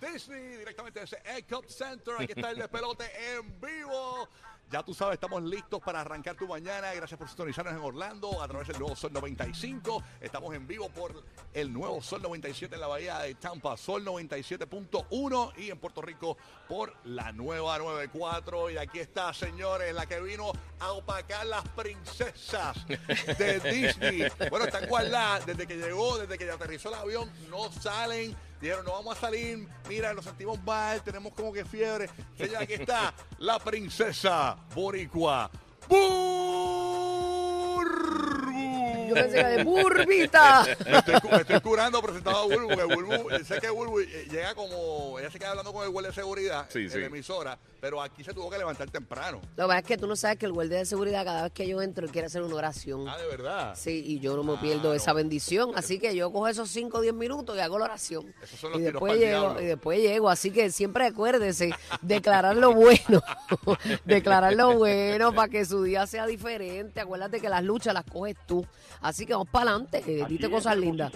Disney, directamente desde Cup Center. Aquí está el despelote en vivo. Ya tú sabes, estamos listos para arrancar tu mañana. Gracias por sintonizarnos en Orlando a través del nuevo Sol 95. Estamos en vivo por el nuevo Sol 97 en la Bahía de Tampa, Sol 97.1 y en Puerto Rico por la nueva 94. Y aquí está, señores, la que vino a opacar las princesas de Disney. Bueno, están guardadas desde que llegó, desde que aterrizó el avión, no salen. Dijeron, no vamos a salir. Mira, nos sentimos mal, tenemos como que fiebre. Señora, aquí está la princesa boricua. Burbu. Yo pensé que de burbita. Me estoy, cu- me estoy curando presentado a Bulbu, porque Bulbu, sé que Bulbu eh, llega como, ella se queda hablando con el guardia de seguridad Sí, en sí. la emisora, pero aquí se tuvo que levantar temprano. Lo que pasa es que tú no sabes que el guardia de seguridad, cada vez que yo entro, él quiere hacer una oración. Ah, de verdad. Sí, y yo no me pierdo Claro. esa bendición. Así que yo cojo esos 5 o 10 minutos y hago la oración. Esos son los y tiros después pa'l llego, diablo. y después llego. Así que siempre acuérdese, declarar lo bueno. declarar lo bueno para que su día sea diferente. Acuérdate que las luchas las coges tú. Así que vamos para adelante. eh, dite cosas lindas.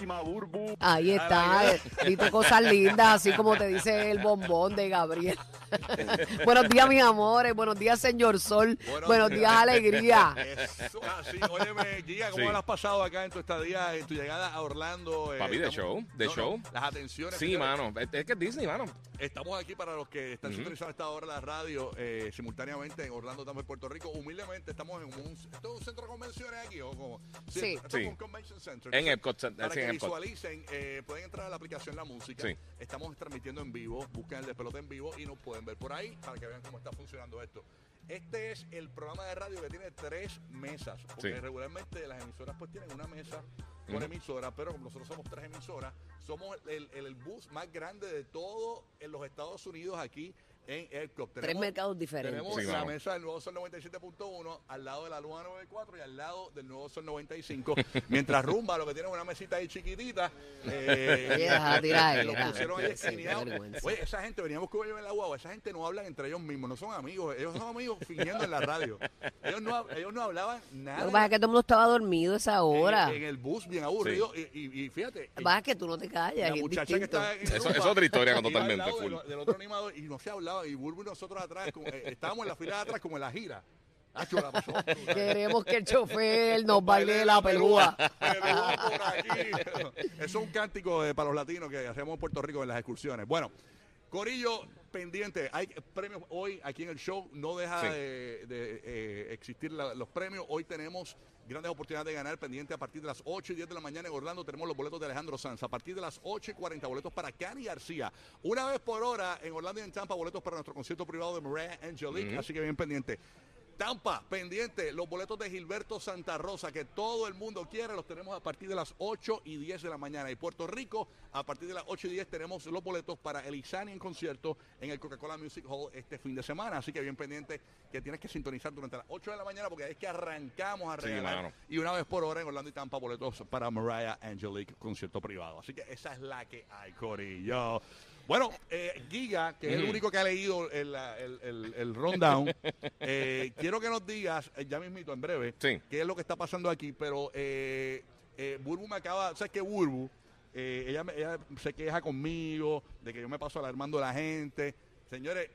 Ahí está, eh, dite cosas lindas, así como te dice el bombón de Gabriel. buenos días, mis amores. Buenos días, señor Sol. Buenos, días, alegría. Eso así. Óyeme, Giga, ¿cómo Sí. lo has pasado acá en tu estadía, en tu llegada a Orlando? Eh, Papi, de estamos- show, de no, no, show. las atenciones. Sí, mano. Es, es que es Disney, mano. Estamos aquí para los que están sintonizados a esta hora la radio eh, simultáneamente en Orlando, también en Puerto Rico. Humildemente estamos en un, ¿esto es un centro de convenciones aquí o como Sí. esto es Sí. un convention center. En Epcot Para sí, que en Epcot. visualicen, eh, pueden entrar a la aplicación La Música. Sí. Estamos transmitiendo en vivo, busquen el despelote en vivo y nos pueden ver por ahí para que vean cómo está funcionando esto. Este es el programa de radio que tiene tres mesas, porque Sí. regularmente las emisoras pues tienen una mesa por Ujú. emisora, pero como nosotros somos tres emisoras, somos el, el, el bus más grande de todo en los Estados Unidos aquí en Epcot. Tres mercados diferentes. Tenemos Sí, la mano. mesa del Nuevo Sol 97.1 al lado de la Luna 94 y al lado del Nuevo Sol 95. Mientras Rumba lo que tiene una mesita ahí chiquitita. Eh, Oye, deja tirar, lo pusieron ahí Sí, vergüenza. Oye, esa gente, veníamos con ellos en la guagua, esa gente no hablan entre ellos mismos, no son amigos, ellos son amigos fingiendo en la radio. Ellos no, ellos no hablaban nada. Lo que pasa es que todo el mundo estaba dormido esa hora. En, en el bus, bien aburrido. Y, y- y fíjate, Lo que pasa es que tú no te callas, la es muchacha que distinto. está en Eso- Rumba es otra historia totalmente. Del, del otro animador y no se hablaba. Y Bulbo y nosotros atrás, como, eh, estábamos en la fila de atrás como en la gira. Acho, la pasó. Queremos que el chofer nos baile la pelúa. Eso es un cántico eh, para los latinos que hacemos en Puerto Rico en las excursiones. Bueno, Corillo, pendiente. Hay premios hoy aquí en el show. No deja Sí. de, de, eh, existir la- los premios. Hoy tenemos grandes oportunidades de ganar pendiente a partir de las 8 y 10 de la mañana en Orlando. Tenemos los boletos de Alejandro Sanz. A partir de las 8 y 40, boletos para Cani García. Una vez por hora en Orlando y en Tampa, boletos para nuestro concierto privado de Mariah Angelique. Así que bien pendiente. Tampa, pendiente, los boletos de Gilberto Santa Rosa, que todo el mundo quiere, los tenemos a partir de las 8 y 10 de la mañana. Y Puerto Rico, a partir de las 8 y 10 tenemos los boletos para el Isani en concierto en el Coca-Cola Music Hall este fin de semana. Así que bien pendiente que tienes que sintonizar durante las 8 de la mañana porque es que arrancamos a Sí, regalar. y una vez por hora en Orlando y Tampa, boletos para Mariah Angelique, concierto privado. Así que esa es la que hay, Corillo. Bueno, eh, Giga, que es el único que ha leído el, el, el- el rundown, eh, quiero que nos digas, eh, ya mismito, en breve, Sí. qué es lo que está pasando aquí, pero eh, eh, Burbu me acaba, ¿sabes qué, Burbu? Eh, ella, me- ella se queja conmigo de que yo me paso alarmando a la gente. Señores,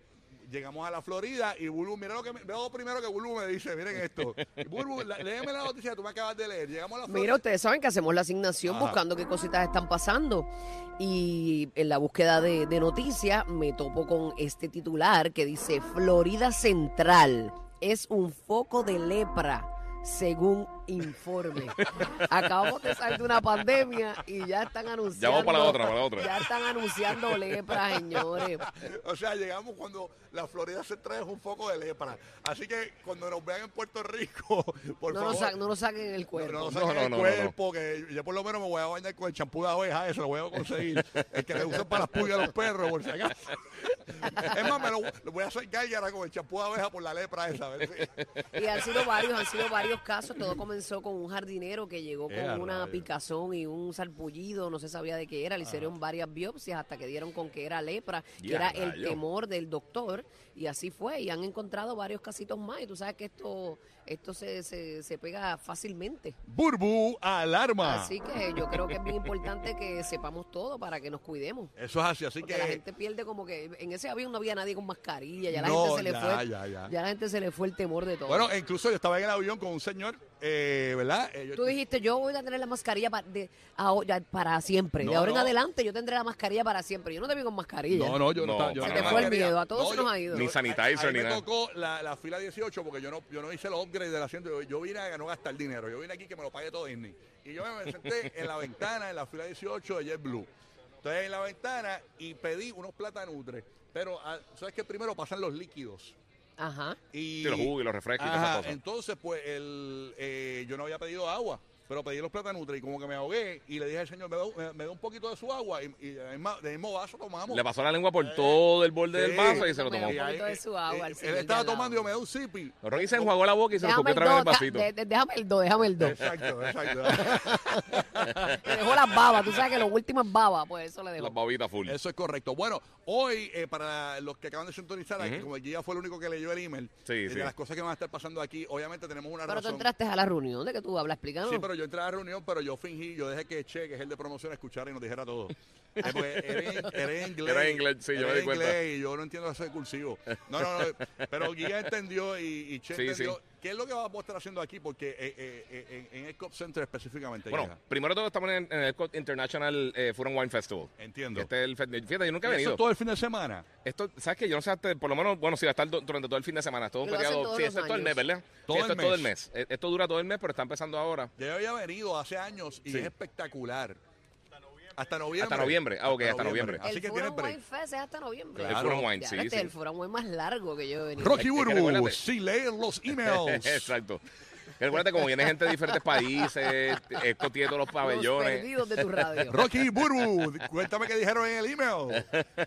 llegamos a la Florida y Burbu, mira lo que me, veo primero que Burbu me dice, miren esto. Burbu, la- léeme la noticia que tú me acabas de leer. Llegamos a la Florida. Mira, ustedes saben que hacemos la asignación Ajá. buscando qué cositas están pasando. Y en la búsqueda de, de noticias me topo con este titular que dice Florida Central es un foco de lepra, según informe. Acabamos de salir de una pandemia y ya están anunciando. Ya vamos para la otra, para la otra. Ya están anunciando lepra, señores. O sea, llegamos cuando la Florida Central es un foco de lepra. Así que cuando nos vean en Puerto Rico, por No favor. nos, sa- no nos saquen el No, cuerpo. no, No, saquen no, el no, no, cuerpo, que yo por lo menos me voy a bañar con el champú de abeja, eso lo voy a conseguir. el que le usan para las pulgas a los perros, por si acaso. Es más, me lo, lo voy a hacer gárgara con el champú de abeja por la lepra esa. a ver si- Y han sido varios, han sido varios casos. Todo comenzó con un jardinero que llegó con una picazón y un sarpullido, no se sabía de qué era. Le hicieron varias biopsias hasta que dieron con que era lepra, que Ya, era el temor del doctor. Y así fue. Y han encontrado varios casitos más. Y tú sabes que esto, esto se, se, se pega fácilmente. Burbu, alarma. Así que yo creo que es bien importante que sepamos todo para que nos cuidemos. Eso es así, así Porque que. la gente pierde como que en ese avión no había nadie con mascarilla, ya la No, gente se le ya, fue, ya, ya. la gente se le fue el temor de todo. Bueno, incluso yo estaba en el avión con un señor, eh, ¿verdad? Eh, yo- Tú dijiste, yo voy a tener la mascarilla pa- de, aho- ya para siempre. de No, ahora en adelante yo tendré la mascarilla para siempre. Yo no te vi con mascarilla. No, no, yo no, No, estaba. Yo Se te fue el miedo, a todos se nos ha ido. Ni sanitizer ni me nada. tocó la, la fila 18 porque yo no, yo no hice el upgrade del asiento. Yo, yo vine a no gastar dinero. Yo vine aquí que me lo pague todo Disney. Y yo me senté en la ventana, en la fila 18 de JetBlue. Entonces en la ventana y pedí unos platanutres. Pero, ah, ¿sabes que Primero pasan los líquidos. Ajá. Y, Sí, los jugos y los refrescos y todas Ajá, esas cosas. entonces, pues, el, eh, yo no había pedido agua, pero pedí los platanutres y como que me ahogué y le dije al señor, me da, me, me da un poquito de su agua y, y del mismo, del mismo vaso tomamos. Le pasó la lengua por todo el borde del vaso y se lo Me tomó. da un poquito de su agua, eh, al él señor de estaba tomando y yo me da un sipi. Ronnie se enjuagó la boca y se lo Déjame copió el otra vez en el do, vasito. de- de- déjame el do, déjame el do. Exacto, exacto. Le dejó las babas, tú sabes que lo último es baba, pues eso le dejó. Las babitas full. Eso es correcto. Bueno, hoy, eh, para los que acaban de sintonizar, como el guía fue el único que leyó el email, Sí, eh, sí. de las cosas que van a estar pasando aquí, obviamente tenemos una Pero tú razón. entraste a la reunión de que tú hablas, explícanos. Sí, pero yo entré a reunión, pero yo fingí, yo dejé que Che, que es el de promoción, escuchara y nos dijera todo. Eh, porque era, inglés. Era en inglés, sí, yo me di en cuenta. y yo no entiendo ese cursivo. No, no, no. Pero Guía entendió y, y Che Sí, entendió. sí. ¿Qué es lo que vamos a estar haciendo aquí? Porque eh, eh, eh, en, en el Cop Center específicamente. Bueno, primero todo estamos en, en el Epcot International eh, Food and Wine Festival. entiendo. Este es el fíjate, yo nunca he ¿Eso venido. todo el fin de semana? Esto, ¿sabes qué? Yo no sé, hasta- por lo menos, bueno, sí, va a estar durante todo el fin de semana. Todo lo todos Sí, esto es todo el mes. ¿verdad? Todo Sí, el esto es todo el mes. mes. Eh, Esto dura todo el mes, pero está empezando ahora. Yo había venido hace años y Sí. es espectacular. Hasta noviembre. Hasta noviembre. Ah, ok, hasta noviembre. Así el que break. Wine Fest es hasta noviembre. Claro. El and Wine, Ya, sí, este sí. es el and Wine más largo que yo he venido. Rocky Burbu, sin leer los emails. Exacto. Recuerda como viene gente de diferentes países, esto tiene todos los Los pabellones. perdidos de tu radio. Rocky Burbu, cuéntame qué dijeron en el email.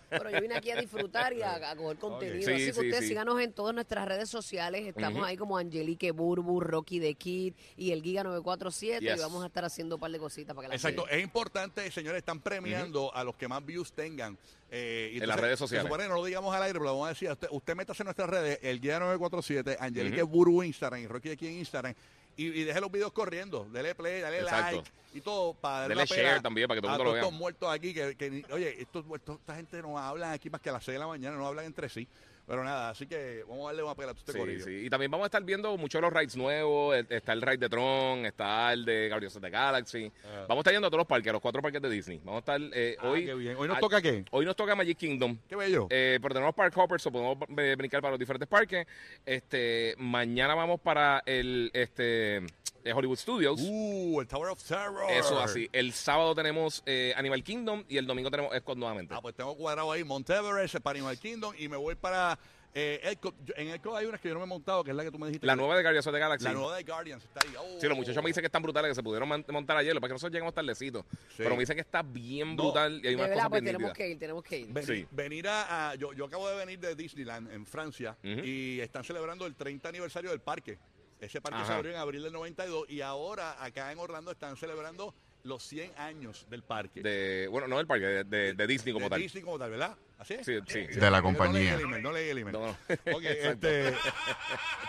Pero yo vine aquí a disfrutar y a, a coger contenido. Sí, Así que sí, ustedes sí. síganos en todas nuestras redes sociales. Estamos ahí como Angelique Burbu, Rocky the Kid y el Giga 947. Yes. Y vamos a estar haciendo un par de cositas para que la Exacto, es importante, señores, están premiando a los que más views tengan. Eh, y En las redes sociales. Se supone que no lo digamos al aire, pero lo vamos a decir. Usted, usted métase en nuestras redes, el guía 947, Angelique Ujú. Burbu Instagram y Rocky aquí en Instagram. Y, y deje los videos corriendo, dele play, dale Exacto. like y todo para darle Dele share también para que todo el mundo lo vea. estos muertos aquí que, que oye, estos muertos, esta gente no hablan aquí más que a las 6 de la mañana, no hablan entre sí. Pero nada, así que vamos a darle una pela a este Sí, corillo. sí. Y también vamos a estar viendo muchos de los rides nuevos. El- Está el ride de Tron, está el de Guardians of the Galaxy. Ah. Vamos a estar yendo a todos los parques, a los cuatro parques de Disney. Vamos a estar eh, Ah, hoy. qué bien. Hoy nos ah, toca qué? Hoy nos toca Magic Kingdom. Qué bello. Eh, pero tenemos Park Hoppers, o podemos brincar para los diferentes parques. Este, mañana vamos para el este eh, Hollywood Studios. Uh, el Tower of Terror. Eso así. El sábado tenemos eh, Animal Kingdom y el domingo tenemos Epcot nuevamente. Ah, pues tengo cuadrado ahí Monteverest, para Animal Kingdom y me voy para eh, Epcot. Yo- En Epcot hay unas que yo no me he montado, que es la que tú me dijiste. la que- nueva de Guardians of the Galaxy. La nueva de Guardians está ahí. Oh. Sí, los muchachos me dicen que están brutales, que se pudieron man- montar ayer, lo que pasa es que nosotros llegamos tardecitos. Sí. Pero me dicen que está bien No. brutal y hay De unas verdad, cosas pues bien tenemos nítidas. que ir, tenemos que ir. Venir, Sí. venir a, a- yo, yo acabo de venir de Disneyland en Francia Ujú. y están celebrando el 30 aniversario del parque. Ese parque se abrió en abril del 92 y ahora acá en Orlando están celebrando los 100 años del parque. De, bueno, no del parque, de, de- de Disney como De tal. Disney como tal, ¿verdad? ¿Así es? Sí, sí, sí. De la No leí compañía. el email, no leí el email. No, no. Ok, este,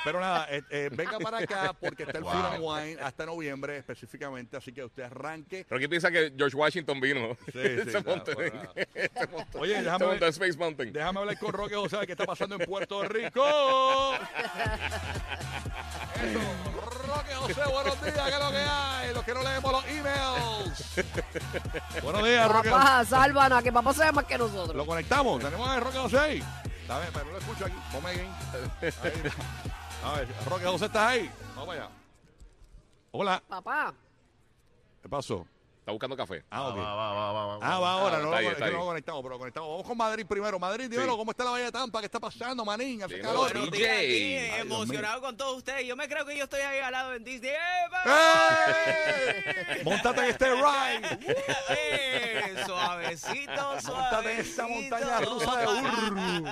pero nada, eh, eh, venga para acá porque está el Wow. Food and Wine hasta noviembre específicamente, así que usted arranque. Pero aquí piensa que George Washington vino. Sí, sí, se claro, montó, se montó- Oye, déjame ver- Space Mountain. Déjame hablar con Roque José de qué está pasando en Puerto Rico. Eso, Roque José, buenos días, ¿qué es lo que hay? Los que no leemos los emails. buenos días, Roque. Papá, sálvanos, que papá sabe más que nosotros. Lo conectamos, tenemos a Roque José ahí. Pero lo escucho aquí. Ponme. Ahí. A ver, Roque José, ¿estás ahí? Vamos allá. Hola, Papá, ¿qué pasó? Está buscando café. Ah, ok. Va, va, va, va, va. Ah, va ahora, Ah, no, está lo, ahí, está que no ahí. lo conectamos, pero conectamos. Vamos con Madrid primero. Madrid, dímelo, Sí. ¿cómo está la Bahía de Tampa? ¿Qué está pasando, manín? Hace Dímelo, calor. DJ. Buenos días, aquí, Dios emocionado con todos ustedes. Yo me creo que yo estoy ahí al lado en Disney. ¡Ey! Móntate en este ride. ¡Eh! Suavecito, suavecito. Móntate en esta montaña rusa de burro.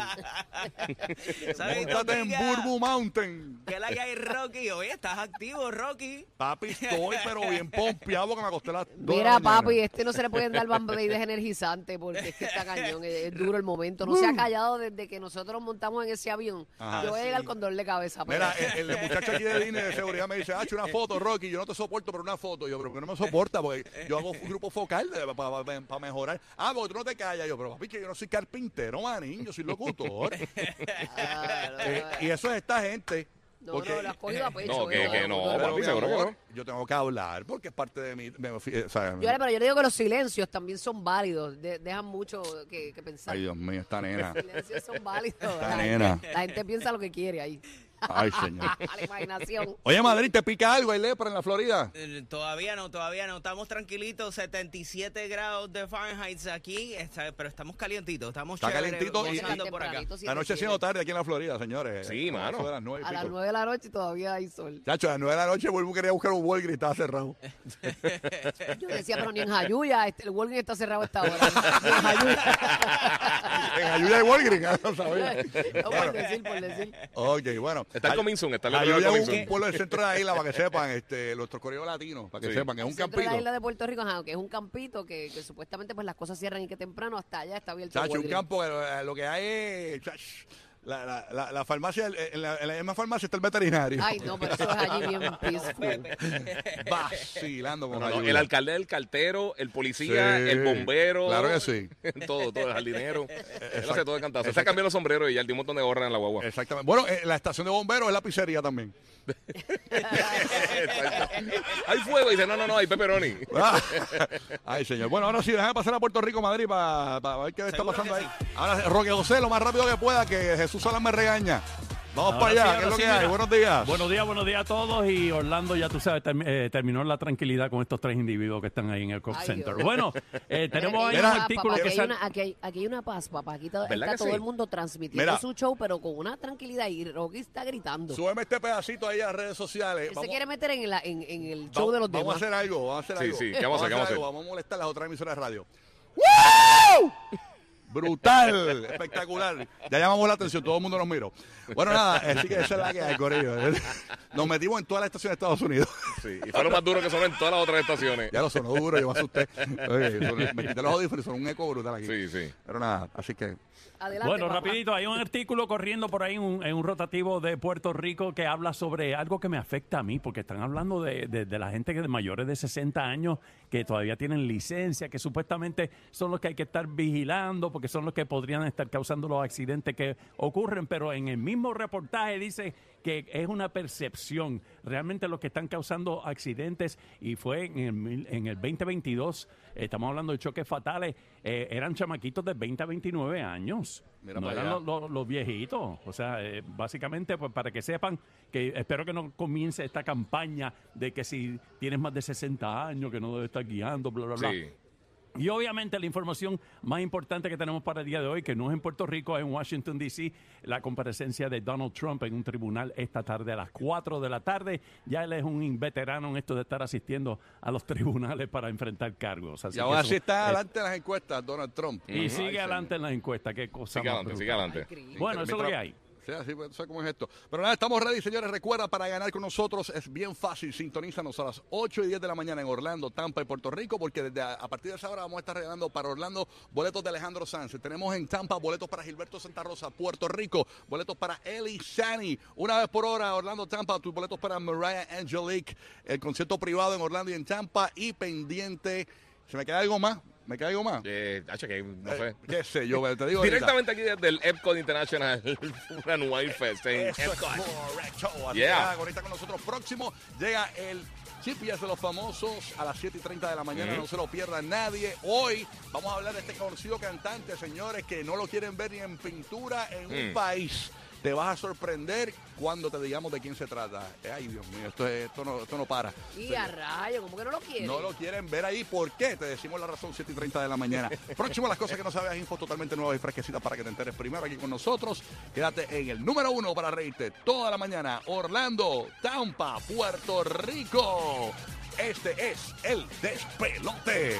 ¿Sabes, Móntate en? Burbu Mountain. ¿Qué la que hay, Rocky? Oye, estás activo, Rocky. Papi, estoy pero bien pompeado porque me acosté a las dos de la Mira, papi, este no se le pueden dar bambides energizantes porque es que está cañón, es, es duro el momento. No se ha callado desde que nosotros montamos en ese avión. Ajá. Yo voy a llegar con dolor de cabeza. pero- Mira, el, el muchacho aquí de línea de seguridad me dice, ah, una foto, Rocky, yo no te soporto, pero una foto. Yo, pero ¿por qué no me soporta? Porque yo hago un grupo focal para mejorar. Ah, porque tú no te callas. Yo, pero papi, que yo no soy carpintero, manín, yo soy locutor. Ah, no, Eh, y eso es esta gente. No, porque- no, lo has cogido a pecho. No, que- que no, Pero, papi, seguro que no. Yo tengo que hablar porque es parte de mi... me- o sea, Yo, pero yo le digo que los silencios también son válidos, de- dejan mucho que, que pensar. ay, Dios mío, esta nena. Los silencios son válidos. Esta La, nena. la gente piensa lo que quiere ahí. Ay, señor. A la imaginación. Oye, Madrid, ¿te pica algo? ¿Hay lepra en la Florida? Eh, Todavía no, todavía no. Estamos tranquilitos, 77 grados de Fahrenheit aquí, está- pero estamos calientitos, estamos Está chévere, calientito y- gozando por acá. Tempranito, La noche siendo tarde aquí en la Florida, señores. Sí, mano. eso de las nueve y A las. 9 de la noche todavía hay sol. Chacho, a las 9 de la noche vuelvo quería buscar un Walgreens, estaba cerrado. Yo decía, pero ni en Jayuya, este, el Walgreens está cerrado a esta hora. En ayuda de Walgreens, no sabía. No, por decir, por decir. Ok, bueno. Está el Soon, está el otro es un pueblo del centro de la isla, para que sepan, este, nuestros coreos latinos, para que Sí. sepan que es un campito. la isla de Puerto Rico, ajá, que es un campito que, que supuestamente pues las cosas cierran y que temprano hasta allá está abierto. el Chacho, un campo que lo, lo que hay es... la, la, la, la farmacia, en la, en la misma farmacia está el veterinario. Ay, no, pero eso es allí bien peaceful. Vacilando con No, no, el alcalde del cartero, el policía, Sí, el bombero. claro que sí. todo, todo, el jardinero. Él hace todo de cantazo. Se ha cambiado los sombreros y ya tiene un montón de gorras en la guagua. Exactamente. Bueno, eh, la estación de bomberos es la pizzería también. Hay fuego y dice, no, no, no, hay pepperoni. Ay, señor. Bueno, ahora sí, déjame pasar a Puerto Rico, Madrid, para ver qué está pasando ahí. Ahora, Roque José, lo más rápido que pueda, que Jesús Solán me regaña. Vamos Ahora para allá, sí, ¿qué es ahora lo sí, que hay? mira. Buenos días. Buenos días, buenos días a todos. Y Orlando, ya tú sabes, eh, terminó la tranquilidad con estos tres individuos que están ahí en el Ay, center. Dios. Bueno, eh, tenemos ahí Mira, un papá, artículo aquí que hay sale. una- aquí, hay, aquí hay una paz, papá. Aquí está, ¿Verdad está que todo sí? el mundo transmitiendo Mira. su show, pero con una tranquilidad. Y Rocky está gritando. Súbeme este pedacito ahí a las redes sociales. Él se quiere meter en, la- en, en el show vamos- de los vamos demás. a hacer algo, vamos a hacer Sí, algo. sí, ¿qué vamos a hacer? ¿Qué vamos a hacer? algo, Vamos a molestar a las otras emisoras de radio. ¡Woo! Brutal, espectacular. Ya llamamos la atención, todo el mundo nos miró. Bueno, nada, así que esa es la que hay, Corillo. Nos metimos en todas las estaciones de Estados Unidos. Sí, y fue lo más duro que sonó en todas las otras estaciones. Ya lo sonó duro, yo me asusté. Oye, me quité los audífonos y son un eco brutal aquí. Sí, sí. Pero nada, así que Adelante, Bueno, papá. rapidito, hay un artículo corriendo por ahí en un, en un rotativo de Puerto Rico que habla sobre algo que me afecta a mí, porque están hablando de, de- de la gente que de mayores de 60 años que todavía tienen licencia, que supuestamente son los que hay que estar vigilando, porque son los que podrían estar causando los accidentes que ocurren, pero en el mismo reportaje dice que es una percepción. Realmente los que están causando accidentes, y fue en el, en el 2022, eh, estamos hablando de choques fatales, eh, eran chamaquitos de 20 a 29 años. Mira no eran los, los- los viejitos. O sea, eh, básicamente, pues para que sepan que espero que no comience esta campaña de que si tienes más de 60 años, que no debes estar guiando, bla, bla, bla. Y obviamente la información más importante que tenemos para el día de hoy, que no es en Puerto Rico, es en Washington, D.C., la comparecencia de Donald Trump en un tribunal esta tarde a las 4 de la tarde. Ya él es un veterano en esto de estar asistiendo a los tribunales para enfrentar cargos. Así y ahora sí está es- adelante en las encuestas Donald Trump. Y sigue señor. adelante en las encuestas. Qué cosa Sigue más adelante, brutal. sigue adelante. Bueno, eso es lo que hay. Sí, así, pues, cómo es esto. Pero nada, estamos ready, señores. Recuerda, para ganar con nosotros es bien fácil. Sintonízanos a las 8 y 10 de la mañana en Orlando, Tampa y Puerto Rico, porque desde a, partir de esa hora vamos a estar regalando para Orlando boletos de Alejandro Sanz. Tenemos en Tampa boletos para Gilberto Santa Rosa, Puerto Rico, boletos para Eli Shani. Una vez por hora, Orlando, Tampa, tus boletos para Mariah Angelique, el concierto privado en Orlando y en Tampa. Y pendiente, ¿se me queda algo más? ¿Me algo más? Eh, hacho, que no Eh, sé. ¿Qué sé yo? Te digo ahorita. Directamente aquí desde el Epcot International Runway Fest en Eso es Epcot. correcto. Así Yeah. que ahorita con nosotros próximo llega el GPS de los famosos a las 7 y 30 de la mañana. No se lo pierda nadie. Hoy vamos a hablar de este conocido cantante, señores, que no lo quieren ver ni en pintura en un Mm. país. Te vas a sorprender cuando te digamos de quién se trata. Ay, Dios mío, esto, es- esto, no, esto no para. Y a rayo, ¿cómo que no lo quiere? No lo quieren ver ahí. ¿Por qué? Te decimos la razón 7 y 30 de la mañana. Próximo, las cosas que no sabes, info totalmente nuevas y fresquecitas para que te enteres primero aquí con nosotros. Quédate en el número uno para reírte toda la mañana. Orlando, Tampa, Puerto Rico. Este es el despelote.